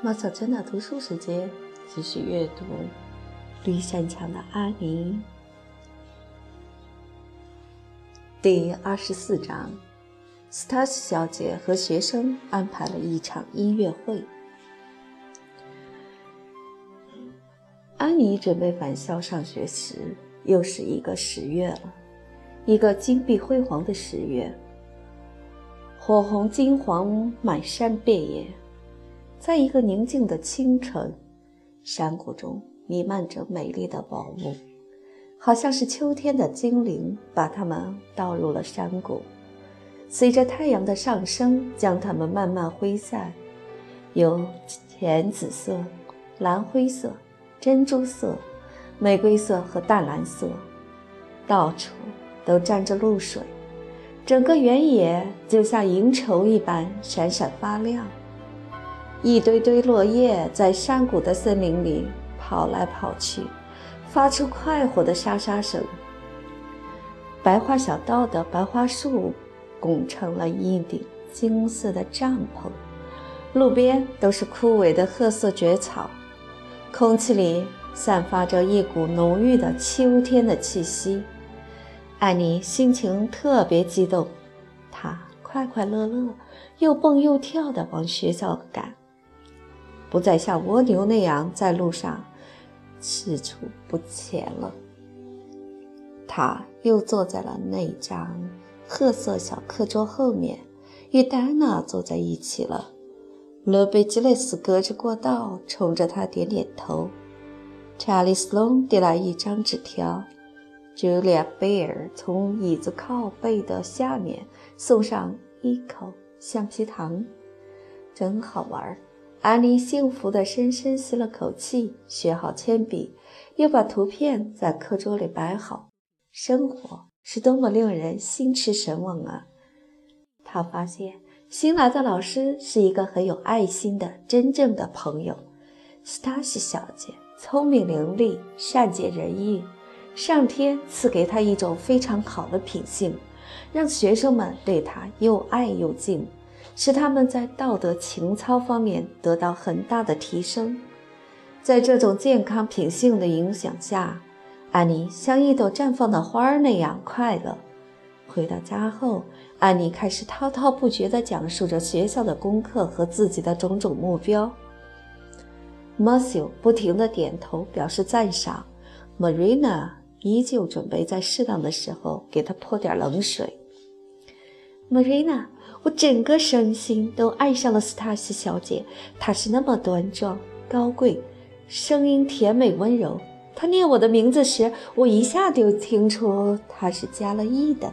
马小珍的读书时间，继续阅读绿山墙的阿尼。第二十四章，斯塔西小姐和学生安排了一场音乐会。安妮准备返校上学时，又是一个十月了，一个金碧辉煌的十月，火红金黄，满山遍野。在一个宁静的清晨，山谷中弥漫着美丽的宝物，好像是秋天的精灵把它们倒入了山谷，随着太阳的上升，将它们慢慢挥散，有浅紫色、蓝灰色、珍珠色、玫瑰色和淡蓝色，到处都沾着露水，整个原野就像银绸一般闪闪发亮。一堆堆落叶在山谷的森林里跑来跑去，发出快活的沙沙声。白桦小道的白桦树拱成了一顶金色的帐篷，路边都是枯萎的褐色蕨草，空气里散发着一股浓郁的秋天的气息。艾妮心情特别激动，她快快乐乐，又蹦又跳地往学校赶。不再像蜗牛那样在路上踟蹰不前了。他又坐在了那张褐色小课桌后面，与戴安娜坐在一起了。罗贝吉雷斯隔着过道冲着他点点头。查理斯隆递来一张纸条，朱莉亚贝尔从椅子靠背的下面送上一口橡皮糖，真好玩儿。安妮幸福地深深吸了口气，学好铅笔，又把图片在课桌里摆好。生活是多么令人心驰神往啊！她发现新来的老师是一个很有爱心的真正的朋友。斯塔西小姐聪明伶俐，善解人意，上天赐给她一种非常好的品性，让学生们对她又爱又敬。使他们在道德情操方面得到很大的提升。在这种健康品性的影响下，安妮像一朵绽放的花儿那样快乐。回到家后，安妮开始滔滔不绝地讲述着学校的功课和自己的种种目标。Matthew 不停地点头表示赞赏，Marina 依旧准备在适当的时候给他泼点冷水。Marina。我整个身心都爱上了斯塔西小姐，她是那么端庄高贵，声音甜美温柔。她念我的名字时，我一下就听出她是加了 E 的。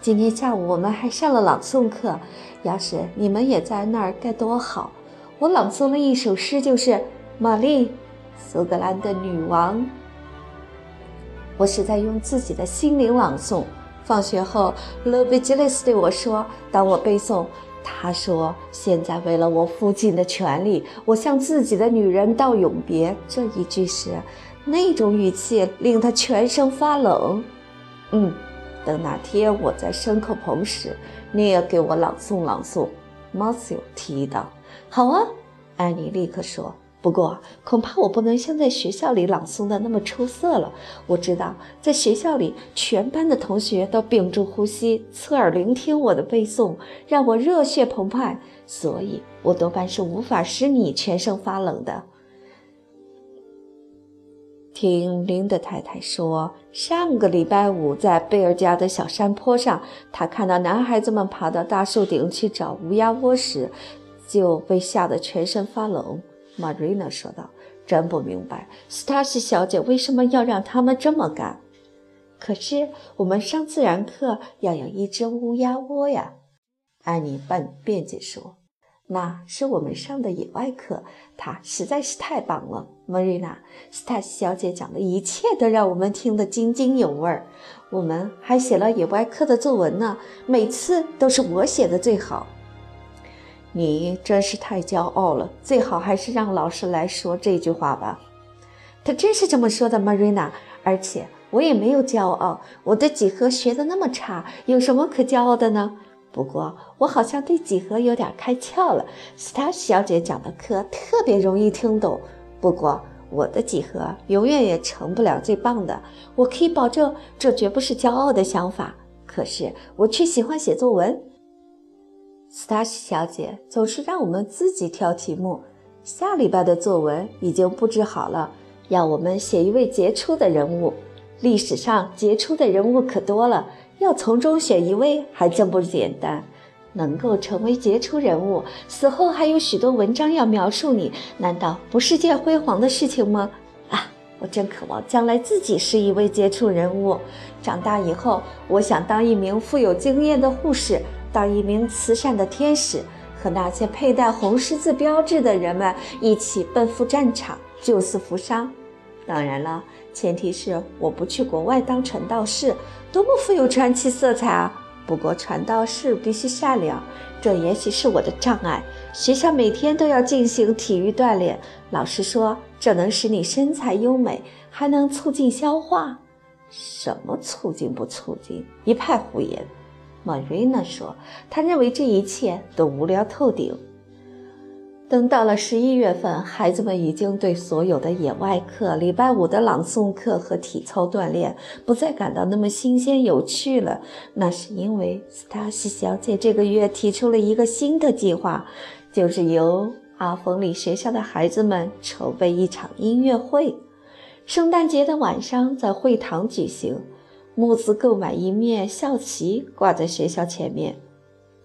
今天下午我们还上了朗诵课，要是你们也在那儿该多好！我朗诵了一首诗，就是《玛丽，苏格兰的女王》。我是在用自己的心灵朗诵。放学后，勒维吉雷斯对我说：“当我背诵，他说：‘现在为了我父亲的权利，我向自己的女人道永别。’这一句时，那种语气令他全身发冷。嗯，等哪天我在牲口棚时，你也给我朗诵朗诵。”马修提议道。“好啊。”安妮立刻说。不过，恐怕我不能像在学校里朗诵的那么出色了。我知道，在学校里，全班的同学都屏住呼吸，侧耳聆听我的背诵，让我热血澎湃，所以我多半是无法使你全身发冷的。听林德太太说，上个礼拜五在贝尔家的小山坡上，她看到男孩子们爬到大树顶去找乌鸦窝时，就被吓得全身发冷。Marina 说道：“真不明白，斯塔西小姐为什么要让他们这么干。可是我们上自然课要有一只乌鸦窝呀。”安妮半辩解说：“那是我们上的野外课，它实在是太棒了。”Marina，斯塔西小姐讲的一切都让我们听得津津有味儿。我们还写了野外课的作文呢，每次都是我写的最好。你真是太骄傲了，最好还是让老师来说这句话吧。他真是这么说的，Marina。而且我也没有骄傲，我的几何学的那么差，有什么可骄傲的呢？不过我好像对几何有点开窍了。斯塔西小姐讲的课特别容易听懂。不过我的几何永远也成不了最棒的。我可以保证，这绝不是骄傲的想法。可是我却喜欢写作文。斯塔西小姐总是让我们自己挑题目。下礼拜的作文已经布置好了，要我们写一位杰出的人物。历史上杰出的人物可多了，要从中选一位还真不简单。能够成为杰出人物，死后还有许多文章要描述你，难道不是件辉煌的事情吗？啊，我真渴望将来自己是一位杰出人物。长大以后，我想当一名富有经验的护士，当一名慈善的天使。和那些佩戴红十字标志的人们一起奔赴战场，救死扶伤。当然了，前提是我不去国外当传道士，多么富有传奇色彩啊！不过传道士必须善良，这也许是我的障碍。学校每天都要进行体育锻炼，老师说这能使你身材优美，还能促进消化。什么促进不促进？一派胡言。玛瑞娜说：“他认为这一切都无聊透顶。”等到了十一月份，孩子们已经对所有的野外课、礼拜五的朗诵课和体操锻炼不再感到那么新鲜有趣了。那是因为斯塔西小姐这个月提出了一个新的计划，就是由阿冯里学校的孩子们筹备一场音乐会，圣诞节的晚上在会堂举行。募资购买一面校旗，挂在学校前面。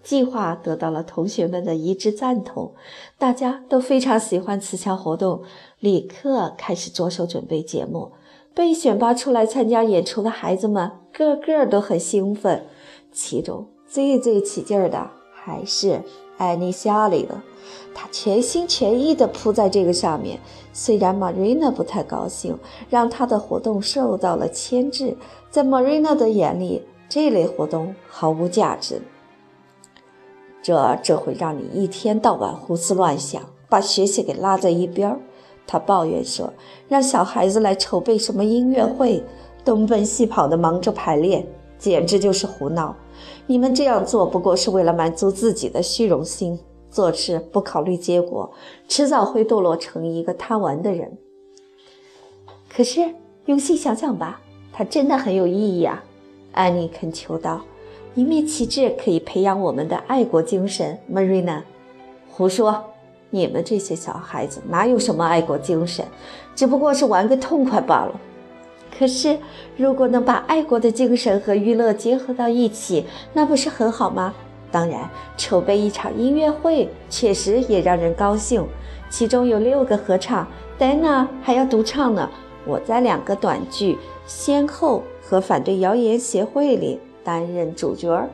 计划得到了同学们的一致赞同，大家都非常喜欢此项活动，立刻开始着手准备节目。被选拔出来参加演出的孩子们，个个都很兴奋。其中最最起劲儿的还是艾妮夏里了，他全心全意地扑在这个上面。虽然 Marina 不太高兴，让他的活动受到了牵制。在 Marina 的眼里，这类活动毫无价值。这这会让你一天到晚胡思乱想，把学习给拉在一边。他抱怨说：“让小孩子来筹备什么音乐会，东奔西跑的忙着排练，简直就是胡闹。你们这样做不过是为了满足自己的虚荣心，做事不考虑结果，迟早会堕落成一个贪玩的人。可是用心想想吧。”它真的很有意义啊，安妮恳求道：“一面旗帜可以培养我们的爱国精神。” Marina，胡说！你们这些小孩子哪有什么爱国精神，只不过是玩个痛快罢了。可是，如果能把爱国的精神和娱乐结合到一起，那不是很好吗？当然，筹备一场音乐会确实也让人高兴。其中有六个合唱，戴娜还要独唱呢。我在两个短剧。先后和反对谣言协会里担任主角儿，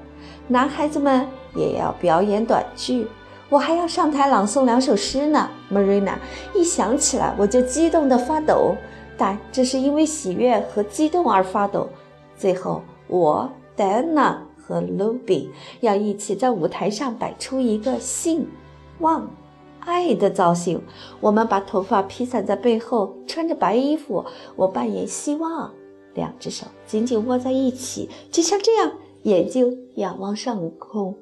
男孩子们也要表演短剧，我还要上台朗诵两首诗呢。Marina 一想起来我就激动得发抖，但这是因为喜悦和激动而发抖。最后，我 Dana 和 Luby 要一起在舞台上摆出一个信、望、爱的造型。我们把头发披散在背后，穿着白衣服，我扮演希望。两只手紧紧握在一起，就像这样，眼睛仰望上空。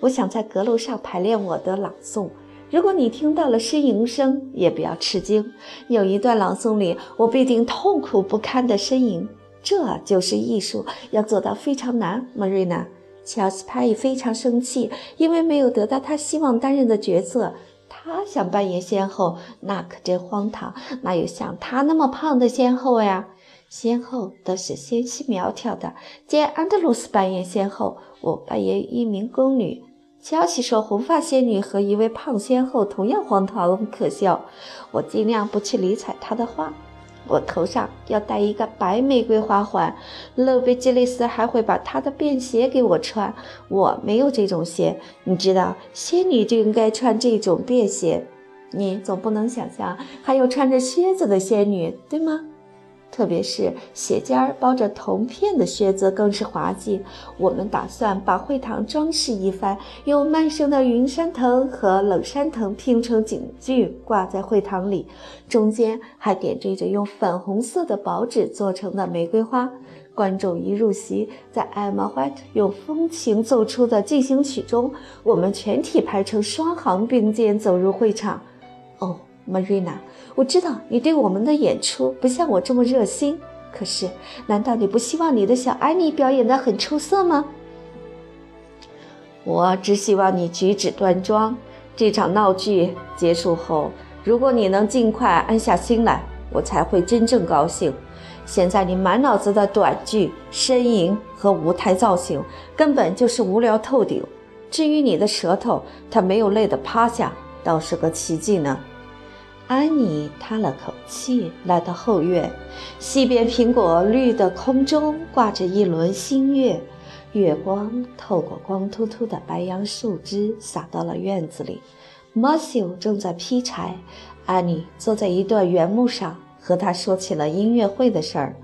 我想在阁楼上排练我的朗诵。如果你听到了呻吟声，也不要吃惊。有一段朗诵里，我必定痛苦不堪的呻吟。这就是艺术，要做到非常难。Marina，乔斯帕也非常生气，因为没有得到他希望担任的角色。他想扮演先后，那可真荒唐。哪有像他那么胖的先后呀？先后都是纤细苗条的，见安德鲁斯扮演先后，我扮演一名宫女。乔西说红发仙女和一位胖仙后同样荒唐可笑，我尽量不去理睬他的话。我头上要戴一个白玫瑰花环，勒维基利斯还会把他的便鞋给我穿，我没有这种鞋，你知道，仙女就应该穿这种便鞋。你总不能想象还有穿着靴子的仙女，对吗？特别是鞋尖儿包着铜片的靴子更是滑稽。我们打算把会堂装饰一番，用曼生的云杉藤和冷杉藤拼成警句挂在会堂里，中间还点缀着用粉红色的薄纸做成的玫瑰花。观众一入席，在 Emma White 用风情奏出的进行曲中，我们全体排成双行并肩走入会场。哦，Marina，我知道你对我们的演出不像我这么热心，可是，难道你不希望你的小安妮表演得很出色吗？我只希望你举止端庄。这场闹剧结束后，如果你能尽快安下心来，我才会真正高兴。现在你满脑子的短剧、呻吟和舞台造型，根本就是无聊透顶。至于你的舌头，它没有累得趴下，倒是个奇迹呢。安妮叹了口气，来到后院。西边苹果绿的空中挂着一轮新月，月光透过光秃秃的白杨树枝洒到了院子里。马修正在劈柴，安妮坐在一段原木上。和他说起了音乐会的事儿，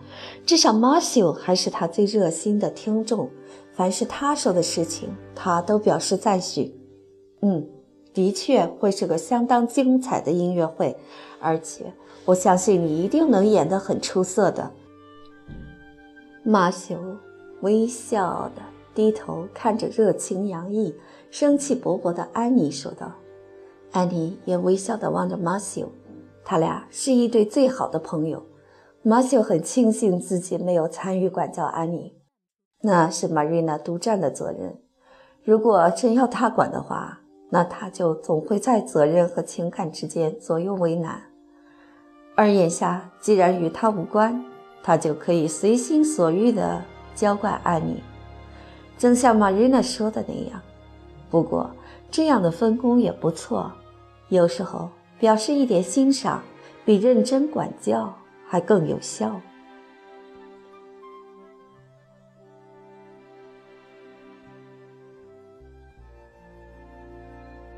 至少马修还是他最热心的听众。凡是他说的事情，他都表示赞许。嗯，的确会是个相当精彩的音乐会，而且我相信你一定能演得很出色的。马修微笑的低头看着热情洋溢、生气勃勃的安妮，说道。安妮也微笑地望着马修。他俩是一对最好的朋友。马修很庆幸自己没有参与管教安妮，那是玛瑞娜独占的责任。如果真要他管的话，那他就总会在责任和情感之间左右为难。而眼下既然与他无关，他就可以随心所欲地娇惯安妮，正像玛瑞娜说的那样。不过这样的分工也不错，有时候。表示一点欣赏，比认真管教还更有效。